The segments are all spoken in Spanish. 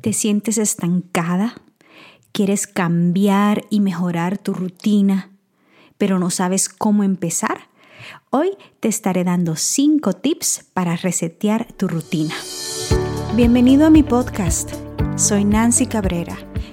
¿Te sientes estancada? ¿Quieres cambiar y mejorar tu rutina, pero no sabes cómo empezar? Hoy te estaré dando 5 tips para resetear tu rutina. Bienvenido a mi podcast. Soy Nancy Cabrera,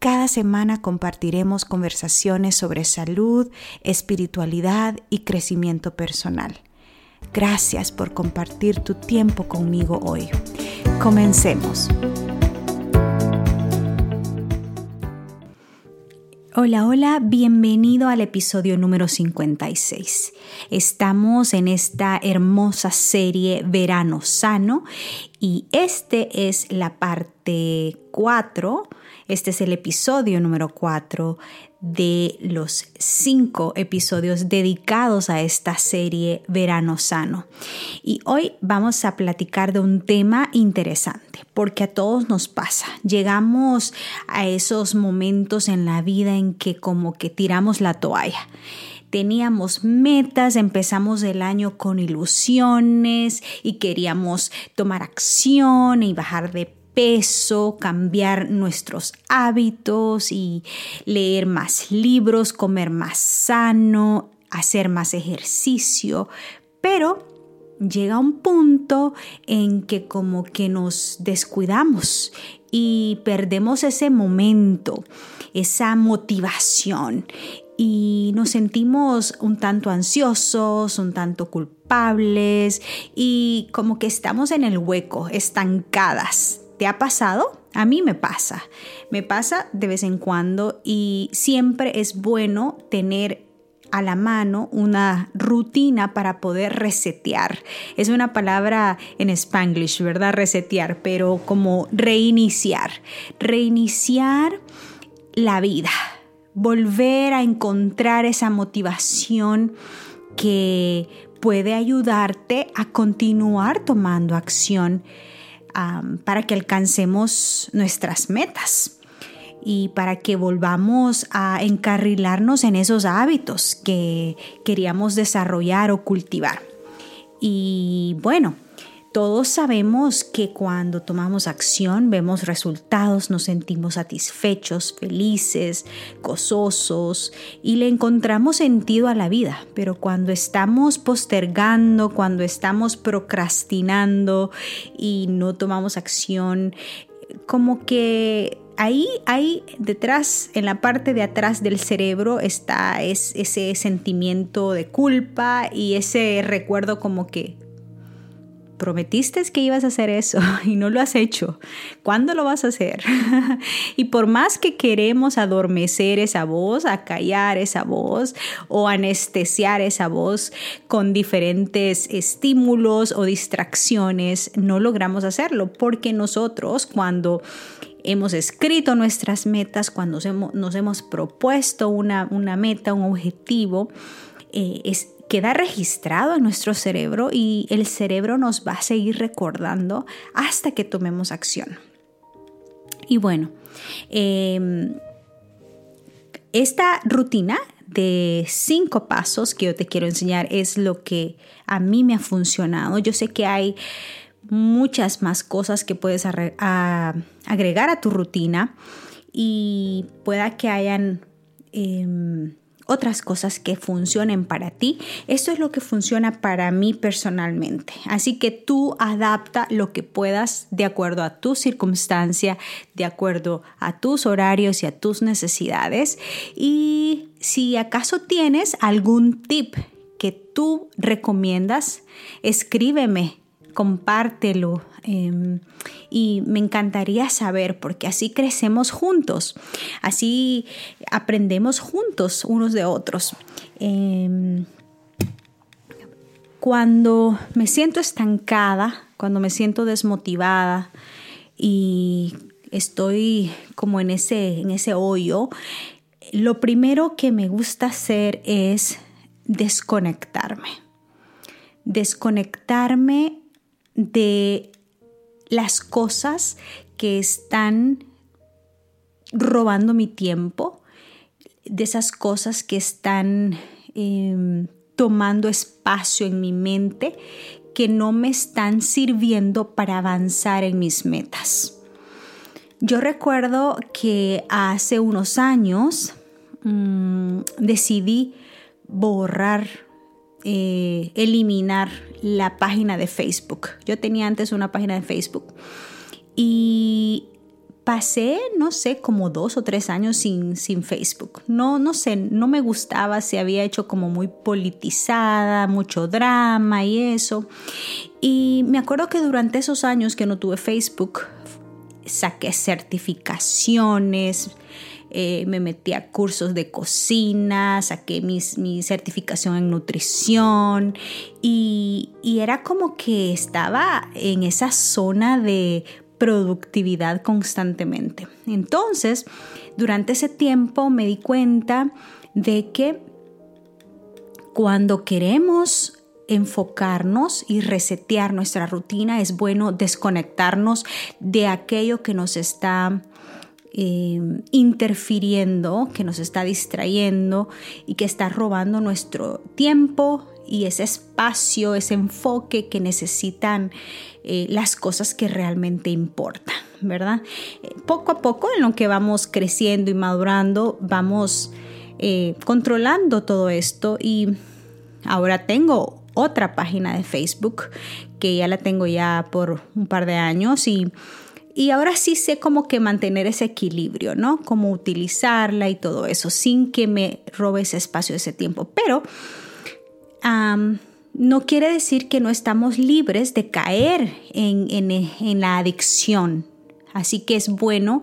Cada semana compartiremos conversaciones sobre salud, espiritualidad y crecimiento personal. Gracias por compartir tu tiempo conmigo hoy. Comencemos. Hola, hola, bienvenido al episodio número 56. Estamos en esta hermosa serie Verano Sano y este es la parte 4, este es el episodio número 4 de los cinco episodios dedicados a esta serie Verano Sano. Y hoy vamos a platicar de un tema interesante, porque a todos nos pasa. Llegamos a esos momentos en la vida en que como que tiramos la toalla teníamos metas, empezamos el año con ilusiones y queríamos tomar acción y bajar de peso, cambiar nuestros hábitos y leer más libros, comer más sano, hacer más ejercicio, pero llega un punto en que como que nos descuidamos y perdemos ese momento, esa motivación y nos sentimos un tanto ansiosos, un tanto culpables y como que estamos en el hueco, estancadas. ¿Te ha pasado? A mí me pasa. Me pasa de vez en cuando y siempre es bueno tener a la mano una rutina para poder resetear. Es una palabra en spanglish, ¿verdad? Resetear, pero como reiniciar. Reiniciar la vida. Volver a encontrar esa motivación que puede ayudarte a continuar tomando acción para que alcancemos nuestras metas y para que volvamos a encarrilarnos en esos hábitos que queríamos desarrollar o cultivar. Y bueno, todos sabemos que cuando tomamos acción vemos resultados, nos sentimos satisfechos, felices, gozosos y le encontramos sentido a la vida. Pero cuando estamos postergando, cuando estamos procrastinando y no tomamos acción, como que ahí, ahí detrás, en la parte de atrás del cerebro está ese sentimiento de culpa y ese recuerdo como que prometiste que ibas a hacer eso y no lo has hecho. ¿Cuándo lo vas a hacer? y por más que queremos adormecer esa voz, acallar esa voz o anestesiar esa voz con diferentes estímulos o distracciones, no logramos hacerlo porque nosotros cuando hemos escrito nuestras metas, cuando nos hemos, propuesto una, meta, un objetivo, eh, es, queda registrado en nuestro cerebro y el cerebro nos va a seguir recordando hasta que tomemos acción. Y bueno, em, esta rutina de cinco pasos que yo te quiero enseñar es lo que a mí me ha funcionado. Yo sé que hay muchas más cosas que puedes agregar a tu rutina y pueda que hayan em, otras cosas que funcionen para ti. Esto es lo que funciona para mí personalmente. Así que tú adapta lo que puedas de acuerdo a tu circunstancia, de acuerdo a tus horarios y a tus necesidades. Y si acaso tienes algún tip que tú recomiendas, escríbeme compártelo. Em, y me encantaría saber, porque así crecemos juntos, así aprendemos juntos unos de otros. Em, cuando me siento estancada, cuando me siento desmotivada y estoy como en ese, en ese hoyo, lo primero que me gusta hacer es desconectarme. Desconectarme de las cosas que están robando mi tiempo, de esas cosas que están em, tomando espacio en mi mente, que no me están sirviendo para avanzar en mis metas. Yo recuerdo que hace unos años mm, decidí borrar, eh, eliminar la página de Facebook. Yo tenía antes una página de Facebook y pasé, no sé, como dos o tres años sin, sin Facebook. No, no sé, no me gustaba, se había hecho como muy politizada, mucho drama y eso. Y me acuerdo que durante esos años que no tuve Facebook, saqué certificaciones, eh, me metí a cursos de cocina, saqué mi certificación en nutrición y, y era como que estaba en esa zona de productividad constantemente. Entonces, durante ese tiempo me di cuenta de que cuando queremos enfocarnos y resetear nuestra rutina, es bueno desconectarnos de aquello que nos está em, interfiriendo, que nos está distrayendo y que está robando nuestro tiempo y ese espacio, ese enfoque que necesitan eh, las cosas que realmente importan, ¿verdad? Eh, poco a poco en lo que vamos creciendo y madurando, vamos eh, controlando todo esto y ahora tengo otra página de Facebook que ya la tengo ya por un par de años y, y ahora sí sé cómo que mantener ese equilibrio, ¿no? Cómo utilizarla y todo eso sin que me robe ese espacio, ese tiempo. Pero no quiere decir que no estamos libres de caer en, en la adicción. Así que es bueno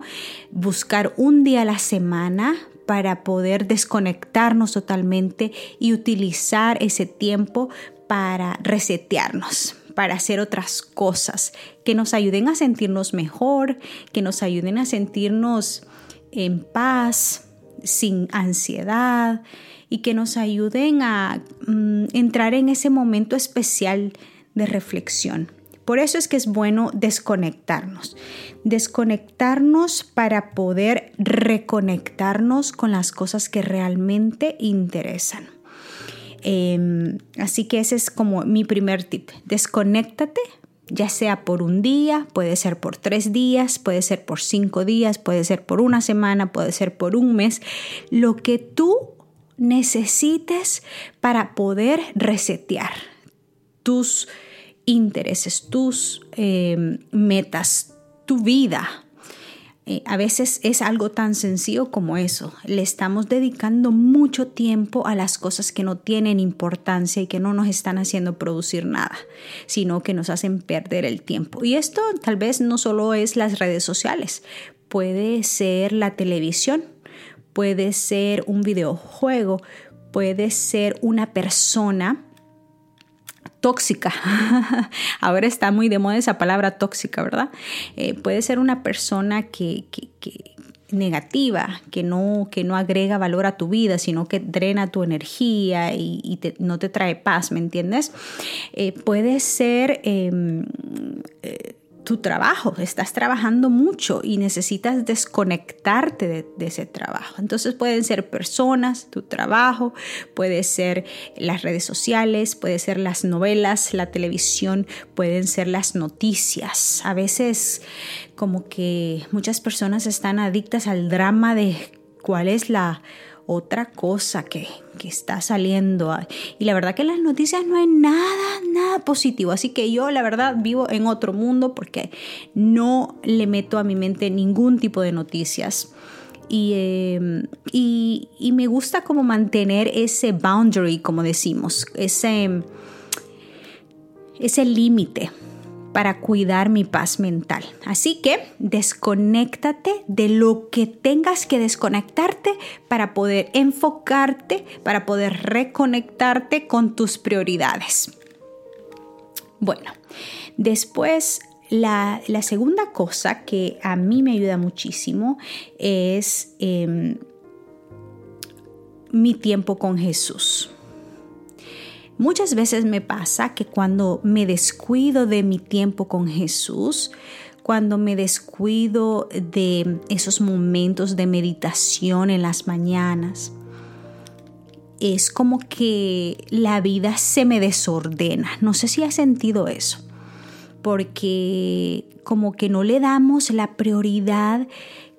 buscar un día a la semana para poder desconectarnos totalmente y utilizar ese tiempo para resetearnos, para hacer otras cosas que nos ayuden a sentirnos mejor, que nos ayuden a sentirnos en paz, sin ansiedad y que nos ayuden a mm, entrar en ese momento especial de reflexión. Por eso es que es bueno desconectarnos. Desconectarnos para poder reconectarnos con las cosas que realmente interesan. Em, así que ese es como mi primer tip. Desconéctate, ya sea por un día, puede ser por tres días, puede ser por cinco días, puede ser por una semana, puede ser por un mes. Lo que tú necesites para poder resetear tus intereses, tus em, metas, tu vida, eh, a veces es algo tan sencillo como eso. Le estamos dedicando mucho tiempo a las cosas que no tienen importancia y que no nos están haciendo producir nada, sino que nos hacen perder el tiempo. Y esto tal vez no solo es las redes sociales, puede ser la televisión, puede ser un videojuego, puede ser una persona tóxica. Ahora está muy de moda esa palabra tóxica, ¿verdad? Eh, puede ser una persona que, negativa, que no, que no agrega valor a tu vida, sino que drena tu energía y, no te trae paz, ¿me entiendes? Eh, puede ser em, eh, tu trabajo, estás trabajando mucho y necesitas desconectarte de, ese trabajo. Entonces pueden ser personas, tu trabajo, puede ser las redes sociales, puede ser las novelas, la televisión, pueden ser las noticias. A veces como que muchas personas están adictas al drama de cuál es la otra cosa que, está saliendo. Y la verdad que en las noticias no hay nada, nada positivo. Así que yo la verdad vivo en otro mundo porque no le meto a mi mente ningún tipo de noticias. Y, em, y, y, me gusta como mantener ese boundary, como decimos, ese, ese límite para cuidar mi paz mental. Así que desconéctate de lo que tengas que desconectarte para poder enfocarte, para poder reconectarte con tus prioridades. Bueno, después la, segunda cosa que a mí me ayuda muchísimo es em, mi tiempo con Jesús. Muchas veces me pasa que cuando me descuido de mi tiempo con Jesús, cuando me descuido de esos momentos de meditación en las mañanas, es como que la vida se me desordena. No sé si has sentido eso, porque como que no le damos la prioridad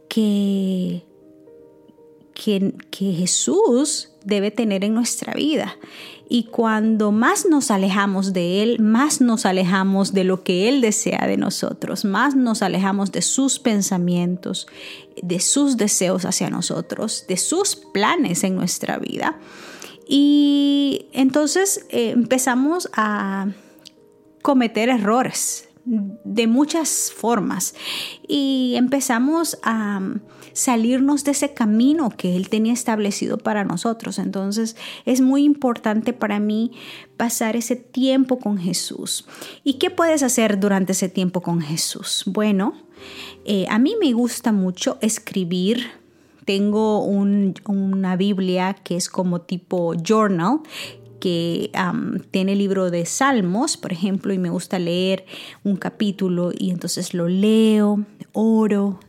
que, que, que Jesús debe tener en nuestra vida. Y cuando más nos alejamos de Él, más nos alejamos de lo que Él desea de nosotros, más nos alejamos de sus pensamientos, de sus deseos hacia nosotros, de sus planes en nuestra vida. Y entonces eh, empezamos a cometer errores de muchas formas y empezamos a salirnos de ese camino que Él tenía establecido para nosotros. Entonces es muy importante para mí pasar ese tiempo con Jesús. ¿Y qué puedes hacer durante ese tiempo con Jesús? Bueno, eh, a mí me gusta mucho escribir tengo una Biblia que es como tipo journal que tiene el libro de Salmos, por ejemplo, y me gusta leer un capítulo y entonces lo leo, oro,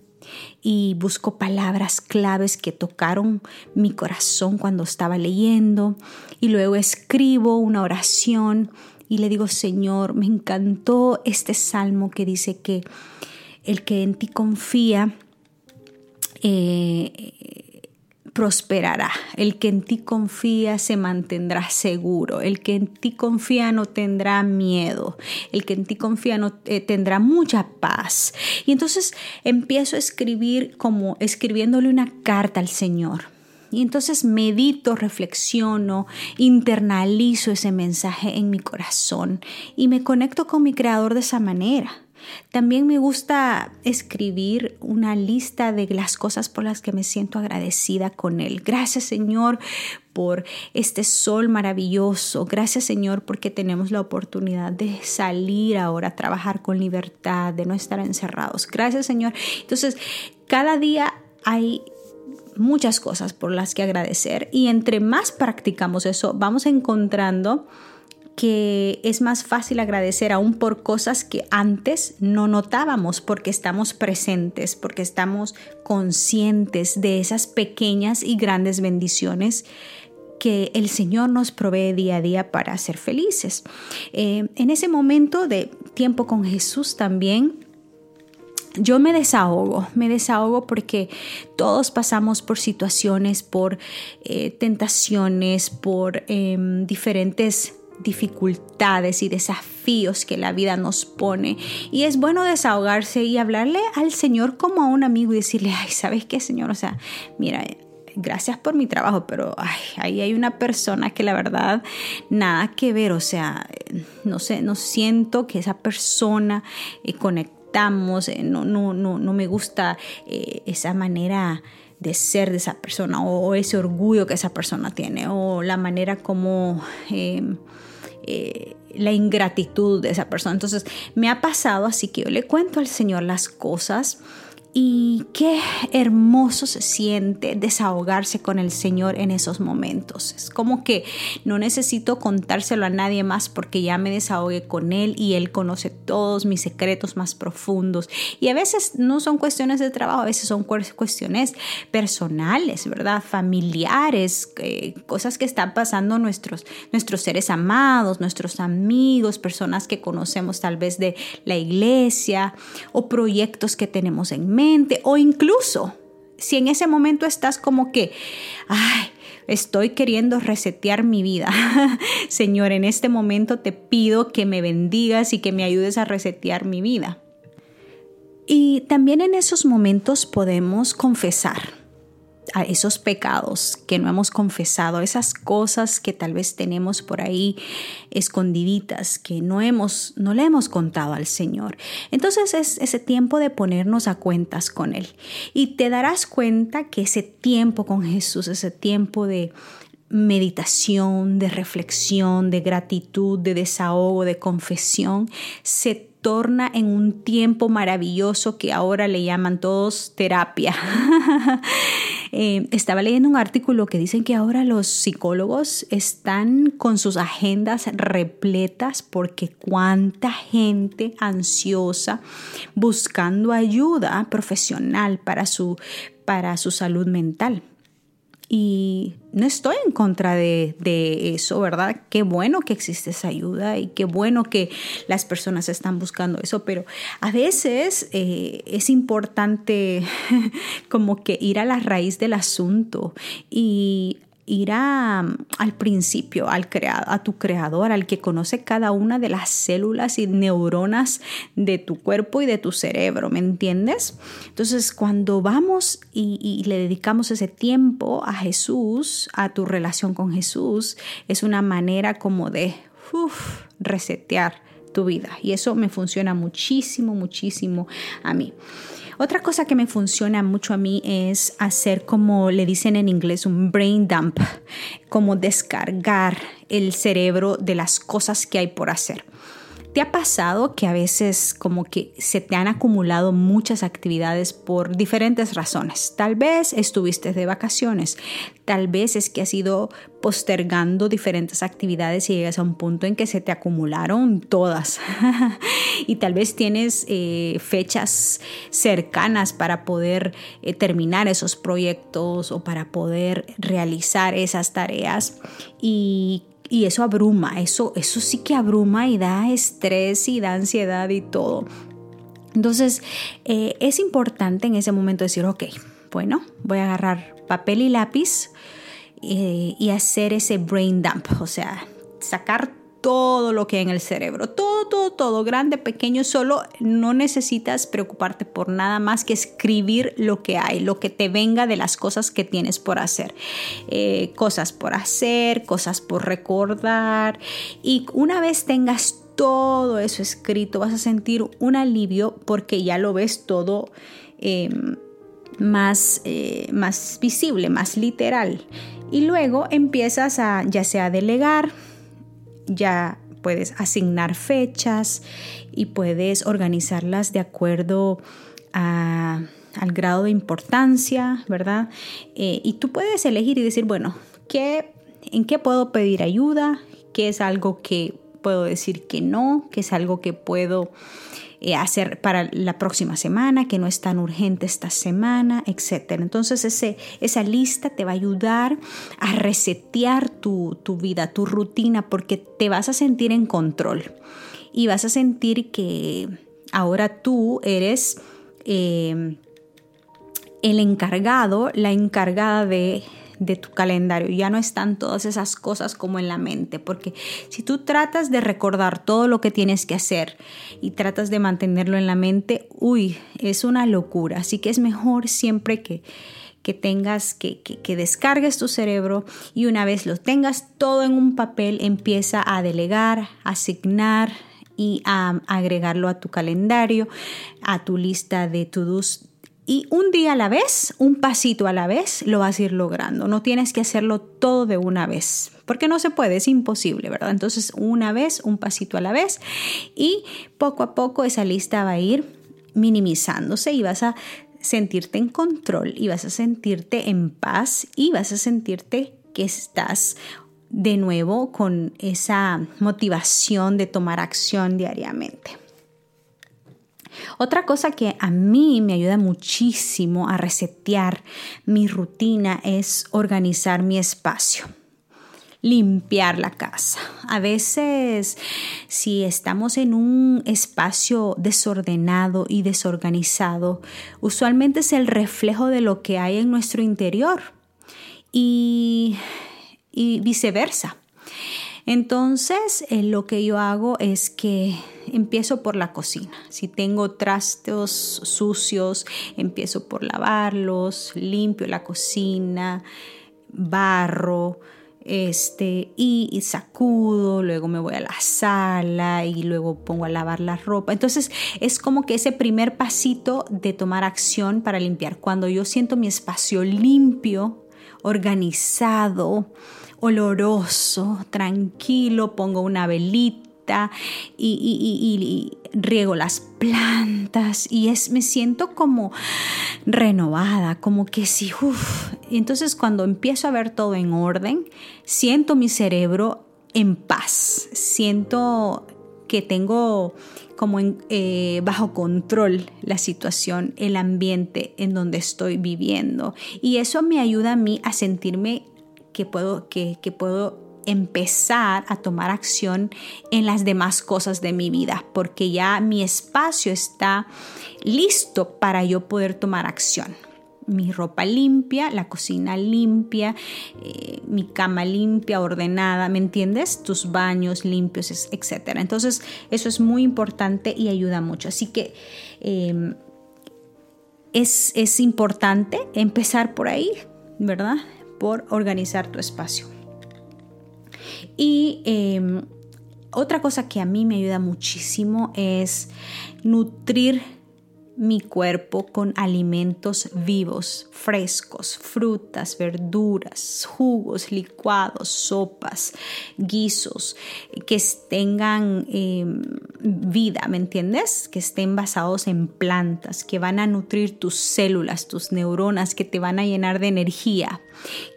y busco palabras claves que tocaron mi corazón cuando estaba leyendo. Y luego escribo una oración y le digo, Señor, me encantó este salmo que dice que el que en ti confía eh, prosperará. El que en ti confía se mantendrá seguro. El que en ti confía no tendrá miedo. El que en ti confía no eh, tendrá mucha paz. Y entonces empiezo a escribir como escribiéndole una carta al Señor. Y entonces medito, reflexiono, internalizo ese mensaje en mi corazón y me conecto con mi creador de esa manera. También me gusta escribir una lista de las cosas por las que me siento agradecida con Él. Gracias Señor por este sol maravilloso. Gracias Señor porque tenemos la oportunidad de salir ahora a trabajar con libertad, de no estar encerrados. Gracias Señor. Entonces, cada día hay muchas cosas por las que agradecer y entre más practicamos eso, vamos encontrando que es más fácil agradecer aún por cosas que antes no notábamos porque estamos presentes, porque estamos conscientes de esas pequeñas y grandes bendiciones que el Señor nos provee día a día para ser felices. Eh, en ese momento de tiempo con Jesús también, yo me desahogo, me desahogo porque todos pasamos por situaciones, por eh, tentaciones, por em, diferentes dificultades y desafíos que la vida nos pone. Y es bueno desahogarse y hablarle al Señor como a un amigo y decirle, ay, ¿sabes qué, Señor? O sea, mira, gracias por mi trabajo, pero ay, ahí hay una persona que la verdad nada que ver, o sea, no sé, no siento que esa persona eh, conectamos, eh, no, no, no, no me gusta eh, esa manera de ser de esa persona o, ese orgullo que esa persona tiene o la manera como eh, la ingratitud de esa persona. Entonces me ha pasado, así que yo le cuento al Señor las cosas y qué hermoso se siente desahogarse con el Señor en esos momentos. Es como que no necesito contárselo a nadie más porque ya me desahogué con Él y Él conoce todos mis secretos más profundos. Y a veces no son cuestiones de trabajo, a veces son cuestiones personales, ¿verdad? Familiares, eh, cosas que están pasando nuestros, nuestros seres amados, nuestros amigos, personas que conocemos tal vez de la iglesia o proyectos que tenemos en o incluso si en ese momento estás como que, ay, estoy queriendo resetear mi vida. Señor, en este momento te pido que me bendigas y que me ayudes a resetear mi vida. Y también en esos momentos podemos confesar a esos pecados que no hemos confesado, esas cosas que tal vez tenemos por ahí escondiditas, que no hemos, no le hemos contado al Señor. Entonces es ese tiempo de ponernos a cuentas con Él. Y te darás cuenta que ese tiempo con Jesús, ese tiempo de meditación, de reflexión, de gratitud, de desahogo, de confesión, se torna en un tiempo maravilloso que ahora le llaman todos terapia. Eh, estaba leyendo un artículo que dicen que ahora los psicólogos están con sus agendas repletas porque cuánta gente ansiosa buscando ayuda profesional para su, para su salud mental. Y no estoy en contra de, eso, ¿verdad? Qué bueno que existe esa ayuda y qué bueno que las personas están buscando eso, pero a veces eh, es importante como que ir a la raíz del asunto y ir al principio, al a tu creador, al que conoce cada una de las células y neuronas de tu cuerpo y de tu cerebro, ¿me entiendes? Entonces, cuando vamos y, le dedicamos ese tiempo a Jesús, a tu relación con Jesús, es una manera como de resetear tu vida. Y eso me funciona muchísimo, muchísimo a mí. Otra cosa que me funciona mucho a mí es hacer como le dicen en inglés un brain dump, como descargar el cerebro de las cosas que hay por hacer. ¿Te ha pasado que a veces como que se te han acumulado muchas actividades por diferentes razones? Tal vez estuviste de vacaciones, tal vez es que has ido postergando diferentes actividades y llegas a un punto en que se te acumularon todas. y tal vez tienes eh, fechas cercanas para poder eh, terminar esos proyectos o para poder realizar esas tareas y y eso abruma, eso, eso sí que abruma y da estrés y da ansiedad y todo. Entonces, eh, es importante en ese momento decir, ok, bueno, voy a agarrar papel y lápiz eh, y hacer ese brain dump, o sea, sacar todo lo que hay en el cerebro, todo, todo, todo, grande, pequeño, solo no necesitas preocuparte por nada más que escribir lo que hay, lo que te venga de las cosas que tienes por hacer, eh, cosas por hacer, cosas por recordar y una vez tengas todo eso escrito vas a sentir un alivio porque ya lo ves todo. Em, más, eh, más visible, más literal. Y luego empiezas a ya sea delegar, ya puedes asignar fechas y puedes organizarlas de acuerdo al grado de importancia, ¿verdad? Eh, y tú puedes elegir y decir, bueno, ¿qué, ¿en qué puedo pedir ayuda? ¿Qué es algo que puedo decir que no? ¿Qué es algo que puedo eh, hacer para la próxima semana, que no es tan urgente esta semana, etc. Entonces ese, esa lista te va a ayudar a resetear tu, vida, tu rutina, porque te vas a sentir en control y vas a sentir que ahora tú eres... Eh, el encargado, la encargada de de tu calendario. Ya no están todas esas cosas como en la mente, porque si tú tratas de recordar todo lo que tienes que hacer y tratas de mantenerlo en la mente, uy, es una locura. Así que es mejor siempre que que tengas, que, que, descargues tu cerebro y una vez lo tengas todo en un papel, empieza a delegar, asignar y a agregarlo a tu calendario, a tu lista de to-dos y un día a la vez, un pasito a la vez, lo vas a ir logrando. No tienes que hacerlo todo de una vez, porque no se puede, es imposible, ¿verdad? Entonces, una vez, un pasito a la vez, y poco a poco esa lista va a ir minimizándose y vas a sentirte en control y vas a sentirte en paz y vas a sentirte que estás de nuevo con esa motivación de tomar acción diariamente. Otra cosa que a mí me ayuda muchísimo a resetear mi rutina es organizar mi espacio limpiar la casa. A veces, si estamos en un espacio desordenado y desorganizado, usualmente es el reflejo de lo que hay en nuestro interior y, y viceversa. Entonces, eh, lo que yo hago es que empiezo por la cocina. Si tengo trastos sucios, empiezo por lavarlos, limpio la cocina, barro, este, y, sacudo, luego me voy a la sala y luego pongo a lavar la ropa. Entonces es como que ese primer pasito de tomar acción para limpiar. Cuando yo siento mi espacio limpio, organizado, oloroso, tranquilo, pongo una velita y, riego las plantas y es, me siento como renovada, como que sí, uff. Entonces cuando empiezo a ver todo en orden, siento mi cerebro en paz, siento que tengo como eh, bajo control la situación, el ambiente en donde estoy viviendo. Y eso me ayuda a mí a sentirme que puedo, que, que puedo empezar a tomar acción en las demás cosas de mi vida, porque ya mi espacio está listo para yo poder tomar acción. Mi ropa limpia, la cocina limpia, eh, mi cama limpia, ordenada, ¿me entiendes? Tus baños limpios, etc. Entonces, eso es muy importante y ayuda mucho. Así que em, es, es importante empezar por ahí, ¿verdad? Por organizar tu espacio. Y em, otra cosa que a mí me ayuda muchísimo es nutrir mi cuerpo con alimentos vivos, frescos, frutas, verduras, jugos, licuados, sopas, guisos, que tengan em, vida, ¿me entiendes? Que estén basados en plantas, que van a nutrir tus células, tus neuronas, que te van a llenar de energía,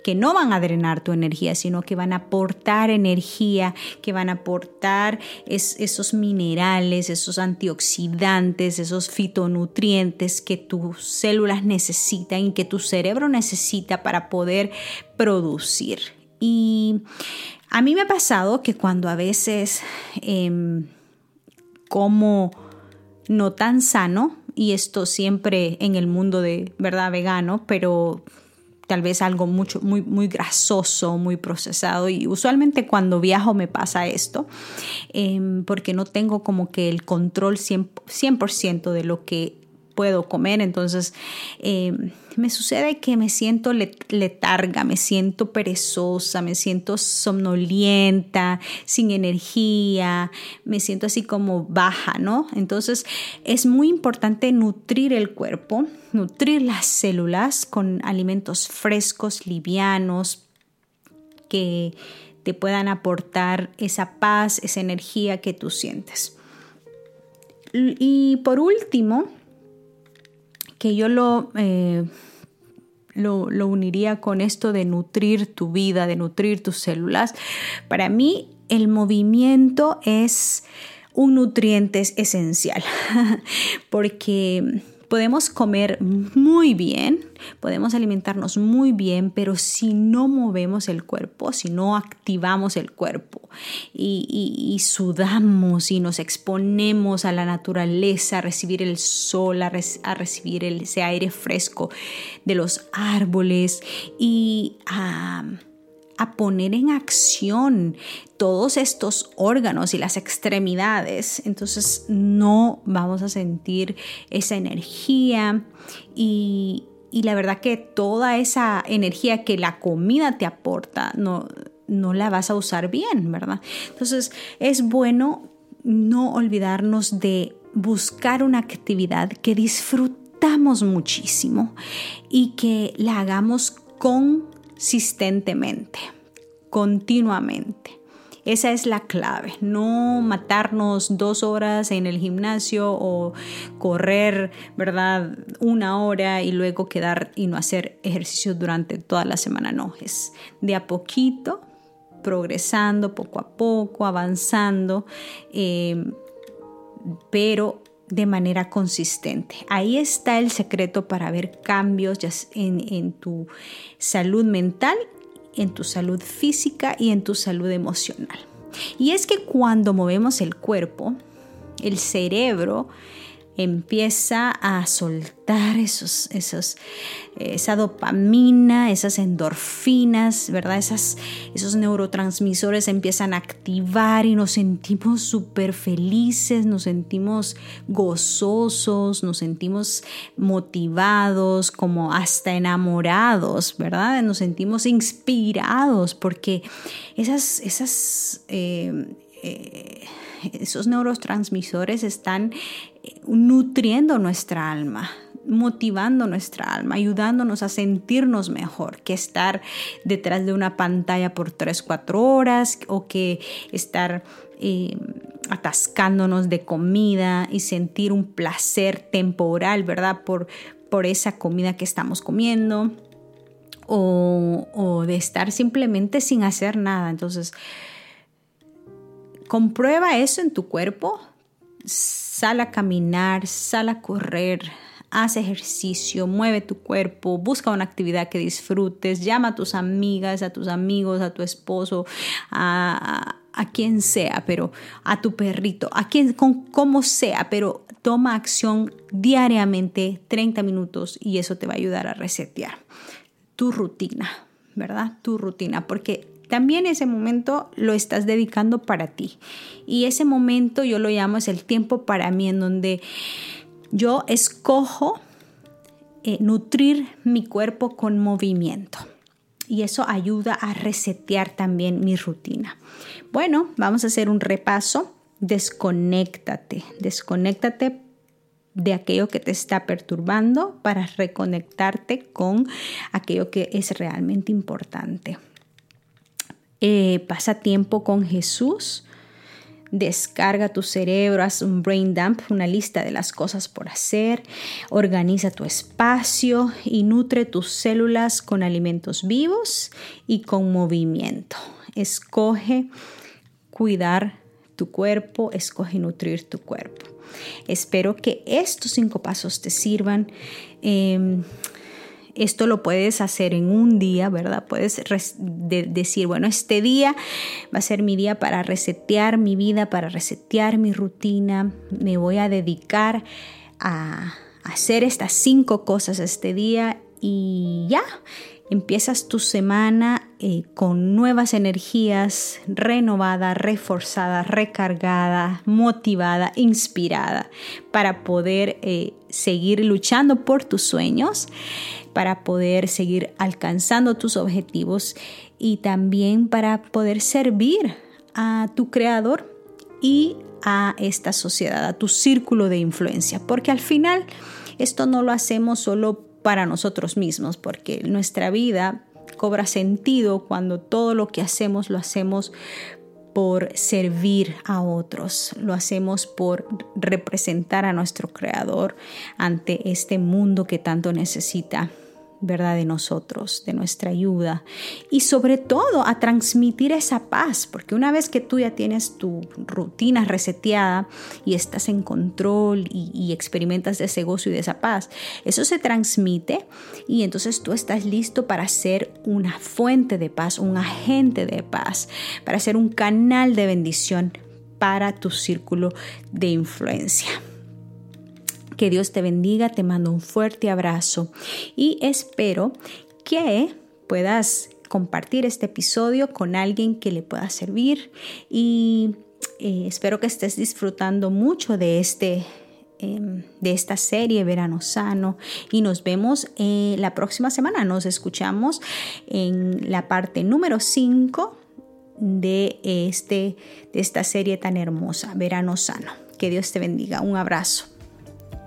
que no van a drenar tu energía, sino que van a aportar energía, que van a aportar esos minerales, esos antioxidantes, esos fitonutrientes que tus células necesitan y que tu cerebro necesita para poder producir. Y a mí me ha pasado que cuando a veces em, como no tan sano, y esto siempre en el mundo de verdad vegano, pero tal vez algo mucho, muy, muy grasoso, muy procesado. Y usualmente cuando viajo me pasa esto, em, porque no tengo como que el control 100%, de lo que puedo comer. Entonces em, me sucede que me siento letarga, me siento perezosa, me siento somnolienta, sin energía, me siento así como baja, ¿no? Entonces es muy importante nutrir el cuerpo, nutrir las células con alimentos frescos, livianos, que te puedan aportar esa paz, esa energía que tú sientes. Y por último, que yo eh, lo, lo, uniría con esto de nutrir tu vida, de nutrir tus células. Para mí el movimiento es un nutriente esencial porque podemos comer muy bien, podemos alimentarnos muy bien, pero si no movemos el cuerpo, si no activamos el cuerpo y, sudamos y nos exponemos a la naturaleza, a recibir el sol, a, recibir ese aire fresco de los árboles y a a poner en acción todos estos órganos y las extremidades, entonces no vamos a sentir esa energía y, la verdad que toda esa energía que la comida te aporta no, no la vas a usar bien, ¿verdad? Entonces es bueno no olvidarnos de buscar una actividad que disfrutamos muchísimo y que la hagamos con consistentemente, continuamente. Esa es la clave, no matarnos dos horas en el gimnasio o correr, ¿verdad? Una hora y luego quedar y no hacer ejercicio durante toda la semana. No, es de a poquito, progresando poco a poco, avanzando, eh, pero de manera consistente. Ahí está el secreto para ver cambios en, tu salud mental, en tu salud física y en tu salud emocional. Y es que cuando movemos el cuerpo, el cerebro empieza a soltar esos, esos, esa dopamina, esas endorfinas, ¿verdad? Esas, esos neurotransmisores empiezan a activar y nos sentimos súper felices, nos sentimos gozosos, nos sentimos motivados, como hasta enamorados, ¿verdad? Nos sentimos inspirados porque esas, esas eh, eh, esos neurotransmisores están eh, nutriendo nuestra alma, motivando nuestra alma, ayudándonos a sentirnos mejor que estar detrás de una pantalla por 3, 4 horas o que estar... Eh, atascándonos de comida y sentir un placer temporal, ¿verdad? Por, por esa comida que estamos comiendo. O, o de estar simplemente sin hacer nada. Entonces, comprueba eso en tu cuerpo. Sal a caminar, sal a correr, haz ejercicio, mueve tu cuerpo, busca una actividad que disfrutes, llama a tus amigas, a tus amigos, a tu esposo, a, quien sea, pero a tu perrito, a quien, con como sea, pero toma acción diariamente 30 minutos y eso te va a ayudar a resetear tu rutina, ¿verdad? Tu rutina, porque también ese momento lo estás dedicando para ti. Y ese momento yo lo llamo es el tiempo para mí en donde yo escojo eh, nutrir mi cuerpo con movimiento y eso ayuda a resetear también mi rutina. Bueno, vamos a hacer un repaso. Desconéctate, desconéctate de aquello que te está perturbando para reconectarte con aquello que es realmente importante. Eh, pasa tiempo con Jesús descarga tu cerebro, haz un brain dump, una lista de las cosas por hacer, organiza tu espacio y nutre tus células con alimentos vivos y con movimiento. Escoge cuidar tu cuerpo, escoge nutrir tu cuerpo. Espero que estos cinco pasos te sirvan. Em, esto lo puedes hacer en un día, ¿verdad? Puedes decir, bueno, este día va a ser mi día para resetear mi vida, para resetear mi rutina. Me voy a dedicar a hacer estas cinco cosas este día y ya. Empiezas tu semana eh, con nuevas energías, renovada, reforzada, recargada, motivada, inspirada, para poder eh, seguir luchando por tus sueños para poder seguir alcanzando tus objetivos y también para poder servir a tu creador y a esta sociedad, a tu círculo de influencia, porque al final esto no lo hacemos solo para nosotros mismos, porque nuestra vida cobra sentido cuando todo lo que hacemos lo hacemos por servir a otros, lo hacemos por representar a nuestro Creador ante este mundo que tanto necesita ¿verdad? De nosotros, de nuestra ayuda y sobre todo a transmitir esa paz, porque una vez que tú ya tienes tu rutina reseteada y estás en control y, experimentas de ese gozo y esa paz, eso se transmite y entonces tú estás listo para ser una fuente de paz, un agente de paz, para ser un canal de bendición para tu círculo de influencia. Que Dios te bendiga, te mando un fuerte abrazo y espero que puedas compartir este episodio con alguien que le pueda servir y eh, espero que estés disfrutando mucho de este em, de esta serie Verano Sano y nos vemos eh, la próxima semana. Nos escuchamos en la parte número 5 de, este, de esta serie tan hermosa, Verano Sano. Que Dios te bendiga. Un abrazo.